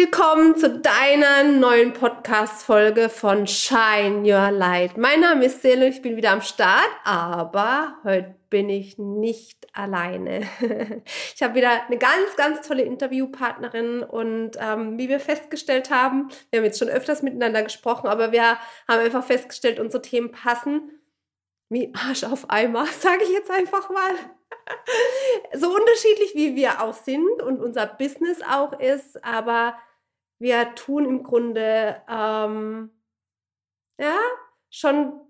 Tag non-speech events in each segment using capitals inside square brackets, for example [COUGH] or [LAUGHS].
Willkommen zu deiner neuen Podcast-Folge von Shine Your Light. Mein Name ist Sele, ich bin wieder am Start, aber heute bin ich nicht alleine. [LAUGHS] Ich habe wieder eine ganz, ganz tolle Interviewpartnerin und ähm, wie wir festgestellt haben, wir haben jetzt schon öfters miteinander gesprochen, aber wir haben einfach festgestellt, unsere Themen passen wie Arsch auf Eimer, [LAUGHS] sage ich jetzt einfach mal [LAUGHS] so unterschiedlich wie wir auch sind und unser Business auch ist, aber wir tun im Grunde ähm, ja schon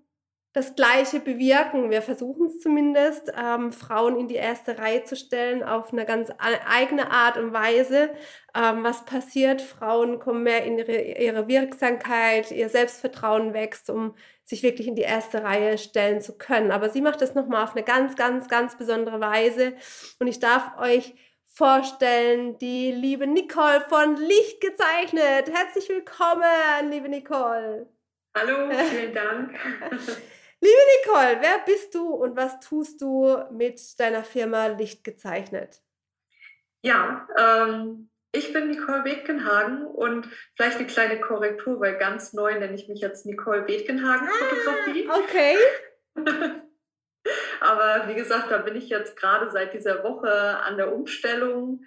das Gleiche bewirken. Wir versuchen es zumindest, ähm, Frauen in die erste Reihe zu stellen auf eine ganz eigene Art und Weise. Ähm, was passiert? Frauen kommen mehr in ihre, ihre Wirksamkeit, ihr Selbstvertrauen wächst, um sich wirklich in die erste Reihe stellen zu können. Aber sie macht das nochmal auf eine ganz, ganz, ganz besondere Weise. Und ich darf euch vorstellen, die liebe Nicole von Licht gezeichnet. Herzlich willkommen, liebe Nicole. Hallo, [LAUGHS] vielen Dank. [LAUGHS] Liebe Nicole, wer bist du und was tust du mit deiner Firma Licht gezeichnet? Ja, ähm, ich bin Nicole Bethgenhagen und vielleicht eine kleine Korrektur, weil ganz neu nenne ich mich jetzt Nicole Bethgenhagen ah, Fotografie. Okay. [LAUGHS] Aber wie gesagt, da bin ich jetzt gerade seit dieser Woche an der Umstellung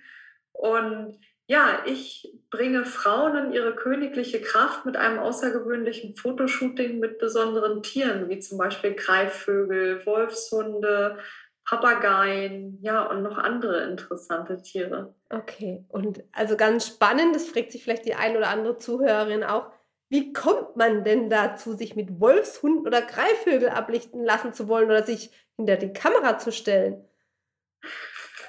und ja, ich bringe Frauen in ihre königliche Kraft mit einem außergewöhnlichen Fotoshooting mit besonderen Tieren, wie zum Beispiel Greifvögel, Wolfshunde, Papageien, ja, und noch andere interessante Tiere. Okay, und also ganz spannend, das fragt sich vielleicht die ein oder andere Zuhörerin auch, wie kommt man denn dazu, sich mit Wolfshunden oder Greifvögel ablichten lassen zu wollen oder sich hinter die Kamera zu stellen?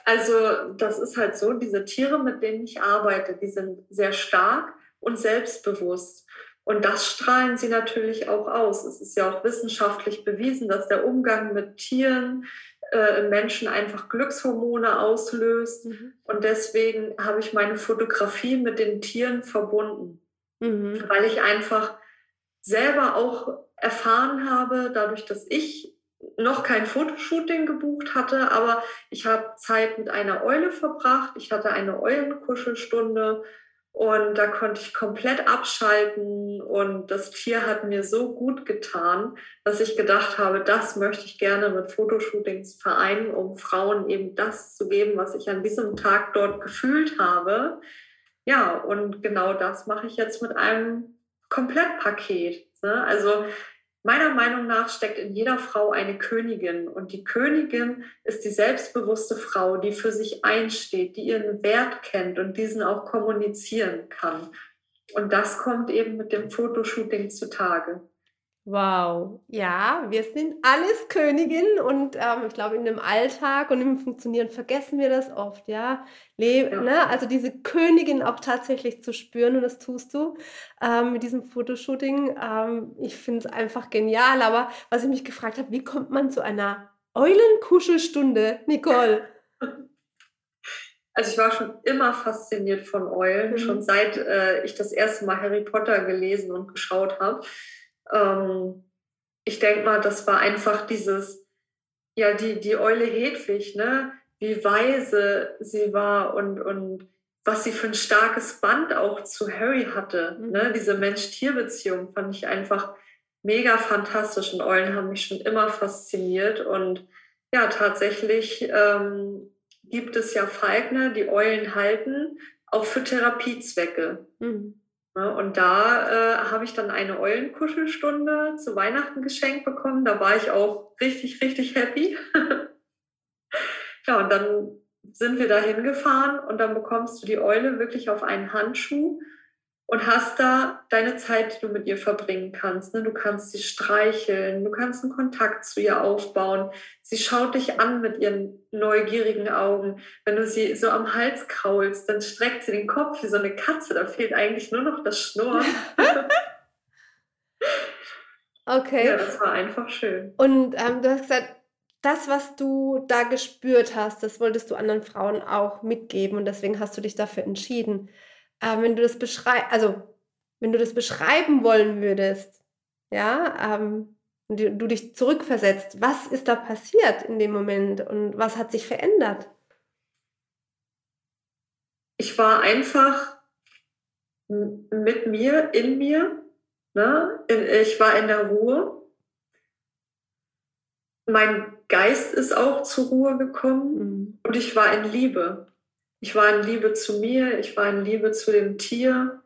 Also das ist halt so, diese Tiere, mit denen ich arbeite, die sind sehr stark und selbstbewusst. Und das strahlen sie natürlich auch aus. Es ist ja auch wissenschaftlich bewiesen, dass der Umgang mit Tieren äh, Menschen einfach Glückshormone auslöst. Mhm. Und deswegen habe ich meine Fotografie mit den Tieren verbunden, mhm. weil ich einfach selber auch erfahren habe, dadurch, dass ich noch kein Fotoshooting gebucht hatte, aber ich habe Zeit mit einer Eule verbracht. Ich hatte eine Eulenkuschelstunde und da konnte ich komplett abschalten und das Tier hat mir so gut getan, dass ich gedacht habe, das möchte ich gerne mit Fotoshootings vereinen, um Frauen eben das zu geben, was ich an diesem Tag dort gefühlt habe. Ja, und genau das mache ich jetzt mit einem Komplettpaket. Ne? Also Meiner Meinung nach steckt in jeder Frau eine Königin und die Königin ist die selbstbewusste Frau, die für sich einsteht, die ihren Wert kennt und diesen auch kommunizieren kann. Und das kommt eben mit dem Fotoshooting zutage. Wow, ja, wir sind alles Königin und ähm, ich glaube, in dem Alltag und im Funktionieren vergessen wir das oft, ja. Le ja. Ne? Also diese Königin auch tatsächlich zu spüren und das tust du ähm, mit diesem Fotoshooting. Ähm, ich finde es einfach genial, aber was ich mich gefragt habe, wie kommt man zu einer Eulenkuschelstunde, Nicole? [LAUGHS] Also ich war schon immer fasziniert von Eulen, mhm. schon seit äh, ich das erste Mal Harry Potter gelesen und geschaut habe ähm, ich denke mal, das war einfach dieses, ja, die, die Eule Hedwig, ne? wie weise sie war und, und was sie für ein starkes Band auch zu Harry hatte. Mhm. Ne? Diese Mensch-Tier-Beziehung fand ich einfach mega fantastisch und Eulen haben mich schon immer fasziniert. Und ja, tatsächlich ähm, gibt es ja Falkner, die Eulen halten, auch für Therapiezwecke. Mhm. Ne, und da äh, habe ich dann eine Eulenkuschelstunde zu Weihnachten geschenkt bekommen. Da war ich auch richtig, richtig happy. [LAUGHS] ja, und dann sind wir da hingefahren und dann bekommst du die Eule wirklich auf einen Handschuh und hast da deine Zeit, die du mit ihr verbringen kannst. Ne? Du kannst sie streicheln, du kannst einen Kontakt zu ihr aufbauen. Sie schaut dich an mit ihren neugierigen Augen. Wenn du sie so am Hals kraulst, dann streckt sie den Kopf wie so eine Katze. Da fehlt eigentlich nur noch das Schnurren. [LAUGHS] okay. Ja, das war einfach schön. Und ähm, du hast gesagt, das, was du da gespürt hast, das wolltest du anderen Frauen auch mitgeben und deswegen hast du dich dafür entschieden äh, wenn du das beschreibst, also wenn du das beschreiben wollen würdest, ja, ähm, du, du dich zurückversetzt, was ist da passiert in dem Moment und was hat sich verändert? Ich war einfach mit mir, in mir. Ne? Ich war in der Ruhe. Mein Geist ist auch zur Ruhe gekommen mhm. und ich war in Liebe. Ich war in Liebe zu mir, ich war in Liebe zu dem Tier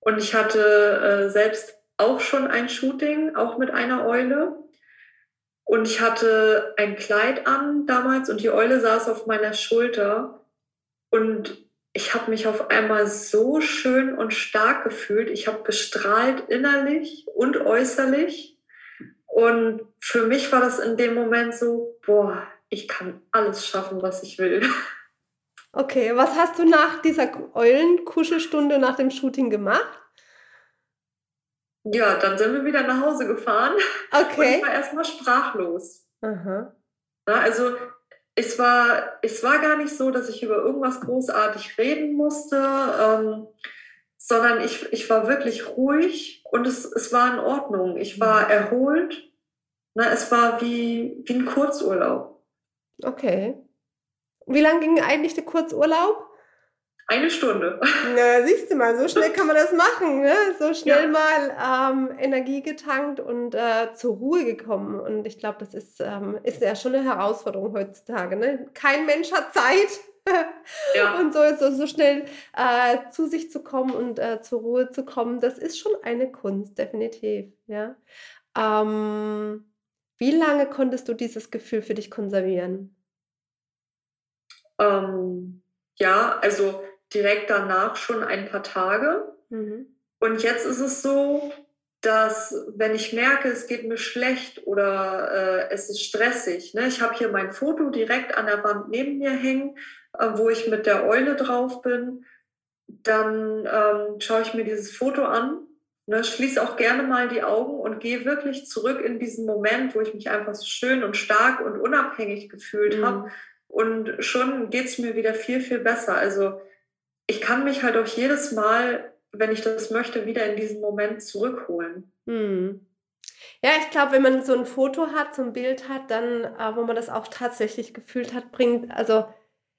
und ich hatte äh, selbst auch schon ein Shooting, auch mit einer Eule. Und ich hatte ein Kleid an damals und die Eule saß auf meiner Schulter. Und ich habe mich auf einmal so schön und stark gefühlt. Ich habe gestrahlt innerlich und äußerlich. Und für mich war das in dem Moment so, boah, ich kann alles schaffen, was ich will. [LAUGHS] Okay, was hast du nach dieser Eulenkuschelstunde nach dem Shooting gemacht? Ja, dann sind wir wieder nach Hause gefahren. Okay. Und ich war erstmal sprachlos. Aha. Na, also es war, es war gar nicht so, dass ich über irgendwas großartig reden musste, ähm, sondern ich, ich war wirklich ruhig und es, es war in Ordnung. Ich war mhm. erholt. Na, es war wie, wie ein Kurzurlaub. Okay. Wie lange ging eigentlich der Kurzurlaub? Eine Stunde. [LAUGHS] Na, siehst du mal, so schnell kann man das machen. Ne? So schnell ja. mal ähm, Energie getankt und äh, zur Ruhe gekommen. Und ich glaube, das ist, ähm, ist ja schon eine Herausforderung heutzutage. Ne? Kein Mensch hat Zeit. [LAUGHS] ja. Und so, so, so schnell äh, zu sich zu kommen und äh, zur Ruhe zu kommen, das ist schon eine Kunst, definitiv. Ja? Ähm, wie lange konntest du dieses Gefühl für dich konservieren? Ähm, ja, also direkt danach schon ein paar Tage. Mhm. Und jetzt ist es so, dass wenn ich merke, es geht mir schlecht oder äh, es ist stressig, ne? ich habe hier mein Foto direkt an der Wand neben mir hängen, äh, wo ich mit der Eule drauf bin, dann ähm, schaue ich mir dieses Foto an, ne? schließe auch gerne mal die Augen und gehe wirklich zurück in diesen Moment, wo ich mich einfach so schön und stark und unabhängig gefühlt mhm. habe und schon geht es mir wieder viel, viel besser. Also ich kann mich halt auch jedes Mal, wenn ich das möchte, wieder in diesen Moment zurückholen. Hm. Ja, ich glaube, wenn man so ein Foto hat, so ein Bild hat, dann, äh, wo man das auch tatsächlich gefühlt hat, bringt, also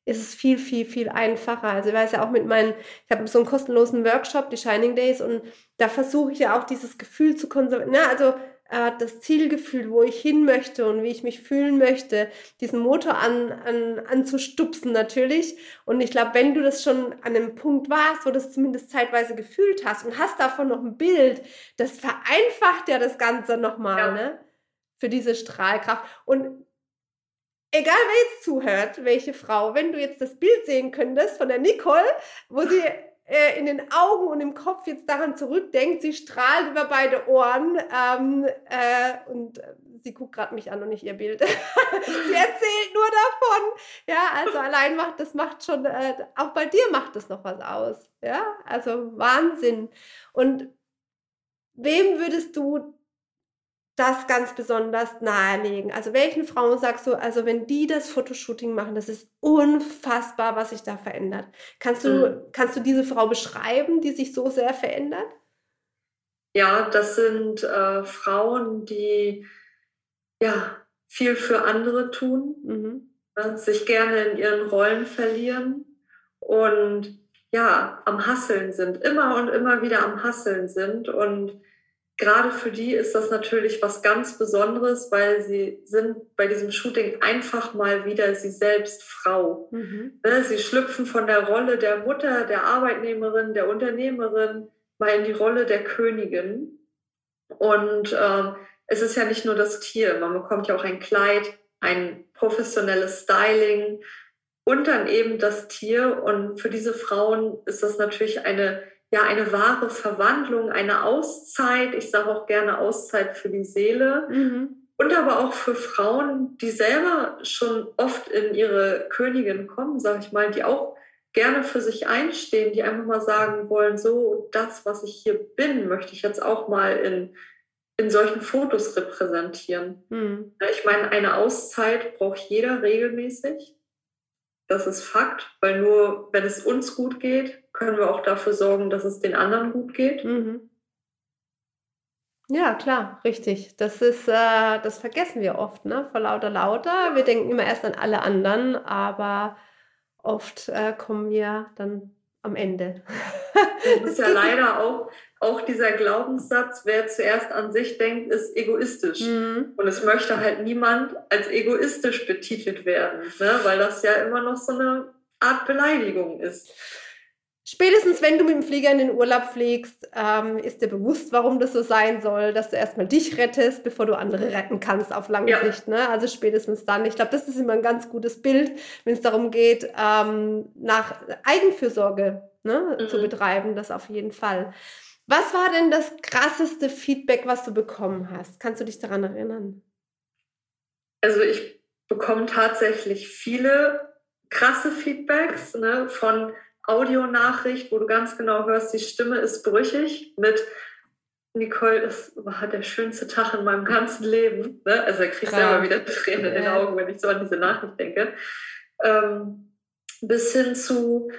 ist es viel, viel, viel einfacher. Also ich weiß ja auch mit meinen, ich habe so einen kostenlosen Workshop, die Shining Days, und da versuche ich ja auch dieses Gefühl zu konservieren. Ne? Also äh, das Zielgefühl, wo ich hin möchte und wie ich mich fühlen möchte, diesen Motor an, an, anzustupsen natürlich. Und ich glaube, wenn du das schon an einem Punkt warst, wo du es zumindest zeitweise gefühlt hast und hast davon noch ein Bild, das vereinfacht ja das Ganze nochmal, ja. ne? Für diese Strahlkraft. Und egal wer jetzt zuhört, welche Frau, wenn du jetzt das Bild sehen könntest von der Nicole, wo sie äh, in den Augen und im Kopf jetzt daran zurückdenkt, sie strahlt über beide Ohren ähm, äh, und äh, sie guckt gerade mich an und nicht ihr Bild. [LAUGHS] sie erzählt nur davon. Ja, also allein macht das macht schon, äh, auch bei dir macht das noch was aus. Ja, also Wahnsinn. Und wem würdest du das ganz besonders nahelegen? Also welchen Frauen sagst du, also wenn die das Fotoshooting machen, das ist unfassbar, was sich da verändert. Kannst du, mhm. kannst du diese Frau beschreiben, die sich so sehr verändert? Ja, das sind äh, Frauen, die ja viel für andere tun, mhm. äh, sich gerne in ihren Rollen verlieren und ja, am Hasseln sind, immer und immer wieder am Hasseln sind und gerade für die ist das natürlich was ganz Besonderes, weil sie sind bei diesem Shooting einfach mal wieder sie selbst Frau. Mhm. Ne, sie schlüpfen von der Rolle der Mutter, der Arbeitnehmerin, der Unternehmerin mal in die Rolle der Königin. Und ähm, es ist ja nicht nur das Tier, man bekommt ja auch ein Kleid, ein professionelles Styling und dann eben das Tier. Und für diese Frauen ist das natürlich eine ja eine wahre Verwandlung, eine Auszeit. Ich sage auch gerne Auszeit für die Seele. Mhm. Und aber auch für Frauen, die selber schon oft in ihre Königin kommen, sage ich mal, die auch gerne für sich einstehen, die einfach mal sagen wollen, so das, was ich hier bin, möchte ich jetzt auch mal in, in solchen Fotos repräsentieren. Mhm. Ich meine, eine Auszeit braucht jeder regelmäßig. Das ist Fakt, weil nur wenn es uns gut geht, können wir auch dafür sorgen, dass es den anderen gut geht. Mhm. Ja, klar, richtig. Das ist, äh, das vergessen wir oft, ne? Vor lauter lauter. Wir denken immer erst an alle anderen, aber oft äh, kommen wir dann am Ende. Das ist ja [LAUGHS] leider auch, auch dieser Glaubenssatz, wer zuerst an sich denkt, ist egoistisch. Mhm. Und es möchte halt niemand als egoistisch betitelt werden, ne? weil das ja immer noch so eine Art Beleidigung ist. Spätestens wenn du mit dem Flieger in den Urlaub fliegst, ähm, ist dir bewusst, warum das so sein soll, dass du erstmal dich rettest, bevor du andere retten kannst auf lange ja. Sicht. Ne? Also spätestens dann. Ich glaube, das ist immer ein ganz gutes Bild, wenn es darum geht, ähm, nach Eigenfürsorge ne, mhm. zu betreiben, das auf jeden Fall. Was war denn das krasseste Feedback, was du bekommen hast? Kannst du dich daran erinnern? Also ich bekomme tatsächlich viele krasse Feedbacks ne, von Audionachricht, wo du ganz genau hörst, die Stimme ist brüchig mit Nicole, das war der schönste Tag in meinem ganzen Leben. Ne? Also da kriege ich selber wieder Tränen in den Augen, wenn ich so an diese Nachricht denke. Ähm, bis hin zu,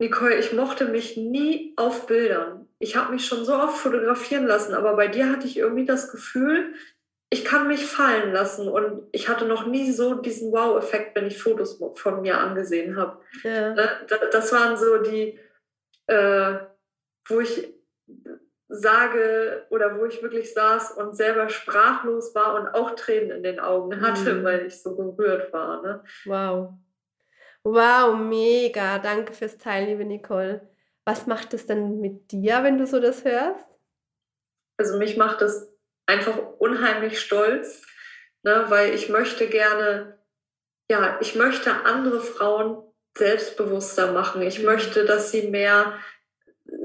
Nicole, ich mochte mich nie auf Bildern. Ich habe mich schon so oft fotografieren lassen, aber bei dir hatte ich irgendwie das Gefühl, ich kann mich fallen lassen und ich hatte noch nie so diesen Wow-Effekt, wenn ich Fotos von mir angesehen habe. Ja. Das waren so die, äh, wo ich sage oder wo ich wirklich saß und selber sprachlos war und auch Tränen in den Augen hatte, mhm. weil ich so gerührt war. Ne? Wow. Wow, mega. Danke fürs Teilen, liebe Nicole. Was macht es denn mit dir, wenn du so das hörst? Also mich macht es einfach unheimlich stolz, ne, weil ich möchte gerne, ja, ich möchte andere Frauen selbstbewusster machen. Ich möchte, dass sie mehr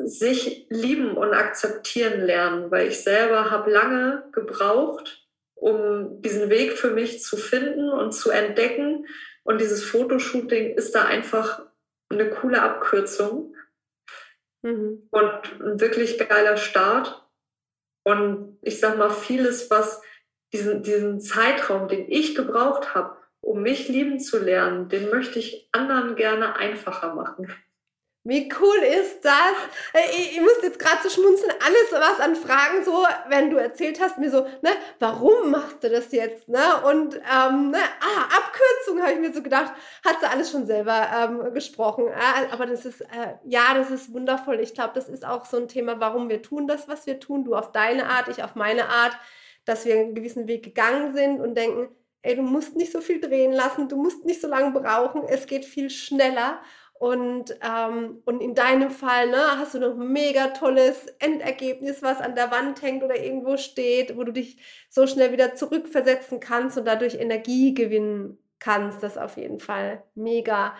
sich lieben und akzeptieren lernen, weil ich selber habe lange gebraucht, um diesen Weg für mich zu finden und zu entdecken. Und dieses Fotoshooting ist da einfach eine coole Abkürzung mhm. und ein wirklich geiler Start. Und ich sag mal, vieles, was diesen, diesen Zeitraum, den ich gebraucht habe, um mich lieben zu lernen, den möchte ich anderen gerne einfacher machen. Wie cool ist das? Ich, ich musste jetzt gerade so schmunzeln. Alles, was an Fragen so, wenn du erzählt hast, mir so, ne, warum machst du das jetzt? Ne? Und ähm, ne, ah, Abkürzung habe ich mir so gedacht, hat sie alles schon selber ähm, gesprochen. Ah, aber das ist, äh, ja, das ist wundervoll. Ich glaube, das ist auch so ein Thema, warum wir tun das, was wir tun. Du auf deine Art, ich auf meine Art, dass wir einen gewissen Weg gegangen sind und denken, ey, du musst nicht so viel drehen lassen, du musst nicht so lange brauchen, es geht viel schneller. Und, ähm, und in deinem Fall ne, hast du noch ein mega tolles Endergebnis, was an der Wand hängt oder irgendwo steht, wo du dich so schnell wieder zurückversetzen kannst und dadurch Energie gewinnen kannst. Das auf jeden Fall mega.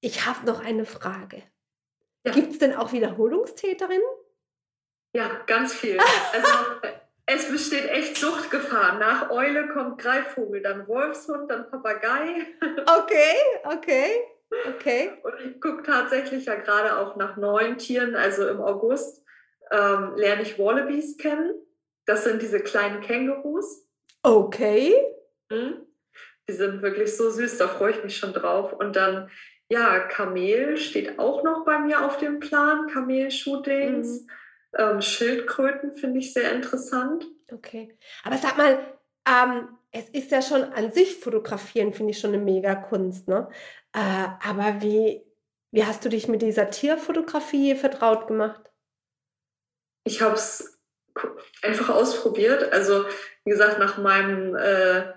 Ich habe noch eine Frage. Ja. Gibt es denn auch Wiederholungstäterinnen? Ja, ganz viel. Also es besteht echt Suchtgefahr. Nach Eule kommt Greifvogel, dann Wolfshund, dann Papagei. Okay, okay. Okay. [LAUGHS] Und ich gucke tatsächlich ja gerade auch nach neuen Tieren. Also im August ähm, lerne ich Wallabies kennen. Das sind diese kleinen Kängurus. Okay. Mhm. Die sind wirklich so süß, da freue ich mich schon drauf. Und dann, ja, Kamel steht auch noch bei mir auf dem Plan, Kamel-Shootings. Mhm. Ähm, Schildkröten finde ich sehr interessant. Okay. Aber sag mal, ähm, es ist ja schon an sich fotografieren, finde ich schon eine mega Kunst, ne? Äh, aber wie, wie hast du dich mit dieser Tierfotografie vertraut gemacht? Ich habe es einfach ausprobiert. Also, wie gesagt, nach meinem äh,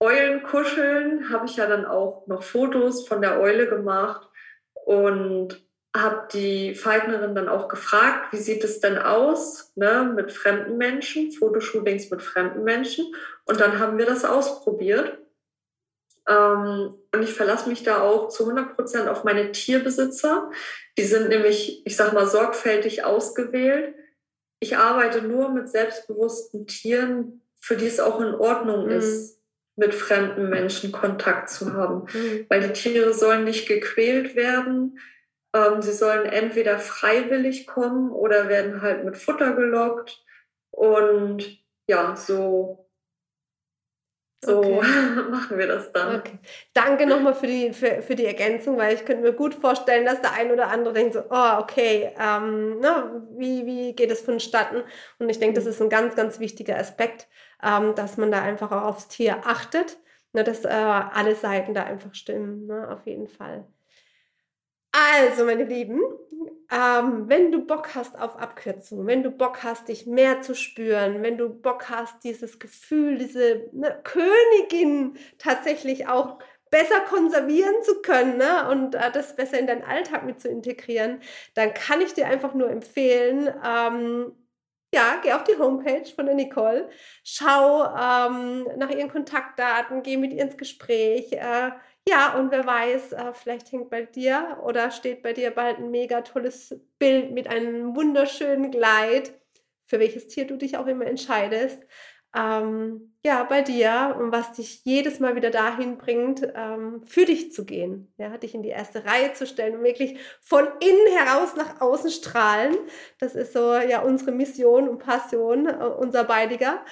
Eulenkuscheln habe ich ja dann auch noch Fotos von der Eule gemacht und habe die Falknerin dann auch gefragt, wie sieht es denn aus ne, mit fremden Menschen, Fotoshootings mit fremden Menschen. Und dann haben wir das ausprobiert. Ähm, und ich verlasse mich da auch zu 100 Prozent auf meine Tierbesitzer. Die sind nämlich, ich sag mal, sorgfältig ausgewählt. Ich arbeite nur mit selbstbewussten Tieren, für die es auch in Ordnung mhm. ist, mit fremden Menschen Kontakt zu haben. Mhm. Weil die Tiere sollen nicht gequält werden. Ähm, sie sollen entweder freiwillig kommen oder werden halt mit Futter gelockt. Und ja, so so okay. [LAUGHS] machen wir das dann. Okay. Danke nochmal für die, für, für die Ergänzung, weil ich könnte mir gut vorstellen, dass der ein oder andere denkt so, oh, okay, ähm, ne, wie, wie geht es vonstatten? Und ich denke, das ist ein ganz, ganz wichtiger Aspekt, ähm, dass man da einfach auch aufs Tier achtet, ne, dass äh, alle Seiten da einfach stimmen, ne, auf jeden Fall. Also, meine Lieben, ähm, wenn du Bock hast auf Abkürzungen, wenn du Bock hast, dich mehr zu spüren, wenn du Bock hast, dieses Gefühl, diese ne, Königin tatsächlich auch besser konservieren zu können ne, und äh, das besser in deinen Alltag mit zu integrieren, dann kann ich dir einfach nur empfehlen, ähm, ja, geh auf die Homepage von der Nicole, schau ähm, nach ihren Kontaktdaten, geh mit ihr ins Gespräch. Äh, ja, und wer weiß, äh, vielleicht hängt bei dir oder steht bei dir bald ein mega tolles Bild mit einem wunderschönen Kleid, für welches Tier du dich auch immer entscheidest. Ähm, ja, bei dir und was dich jedes Mal wieder dahin bringt, ähm, für dich zu gehen, ja, dich in die erste Reihe zu stellen und wirklich von innen heraus nach außen strahlen. Das ist so ja unsere Mission und Passion, äh, unser beidiger.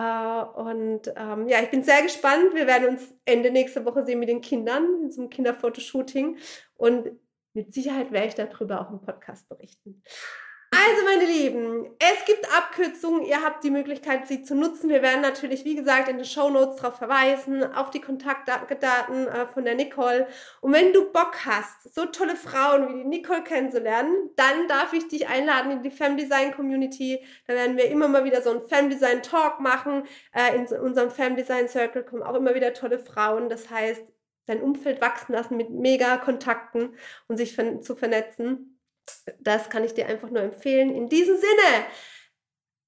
Äh, und ähm, ja, ich bin sehr gespannt. Wir werden uns Ende nächste Woche sehen mit den Kindern in so einem Kinderfotoshooting. Und mit Sicherheit werde ich darüber auch im Podcast berichten. Also, meine Lieben, es gibt Abkürzungen. Ihr habt die Möglichkeit, sie zu nutzen. Wir werden natürlich, wie gesagt, in den Show Notes darauf verweisen, auf die Kontaktdaten äh, von der Nicole. Und wenn du Bock hast, so tolle Frauen wie die Nicole kennenzulernen, dann darf ich dich einladen in die Femdesign Community. Da werden wir immer mal wieder so einen Femdesign Talk machen. Äh, in unserem Femdesign Circle kommen auch immer wieder tolle Frauen. Das heißt, dein Umfeld wachsen lassen mit mega Kontakten und sich zu vernetzen. Das kann ich dir einfach nur empfehlen. In diesem Sinne,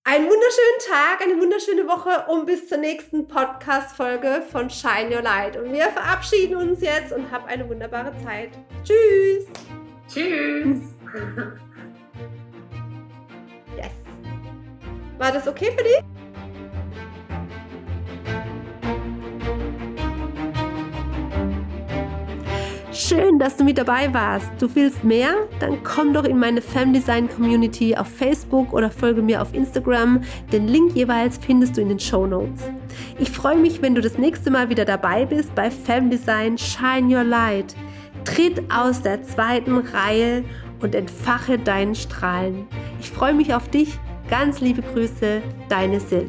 einen wunderschönen Tag, eine wunderschöne Woche und bis zur nächsten Podcast-Folge von Shine Your Light. Und wir verabschieden uns jetzt und hab eine wunderbare Zeit. Tschüss. Tschüss. [LAUGHS] Yes. War das okay für dich? Schön, dass du mit dabei warst. Du willst mehr? Dann komm doch in meine Femdesign Community auf Facebook oder folge mir auf Instagram. Den Link jeweils findest du in den Show Notes. Ich freue mich, wenn du das nächste Mal wieder dabei bist bei Femdesign Shine Your Light. Tritt aus der zweiten Reihe und entfache deinen Strahlen. Ich freue mich auf dich. Ganz liebe Grüße, deine Sil.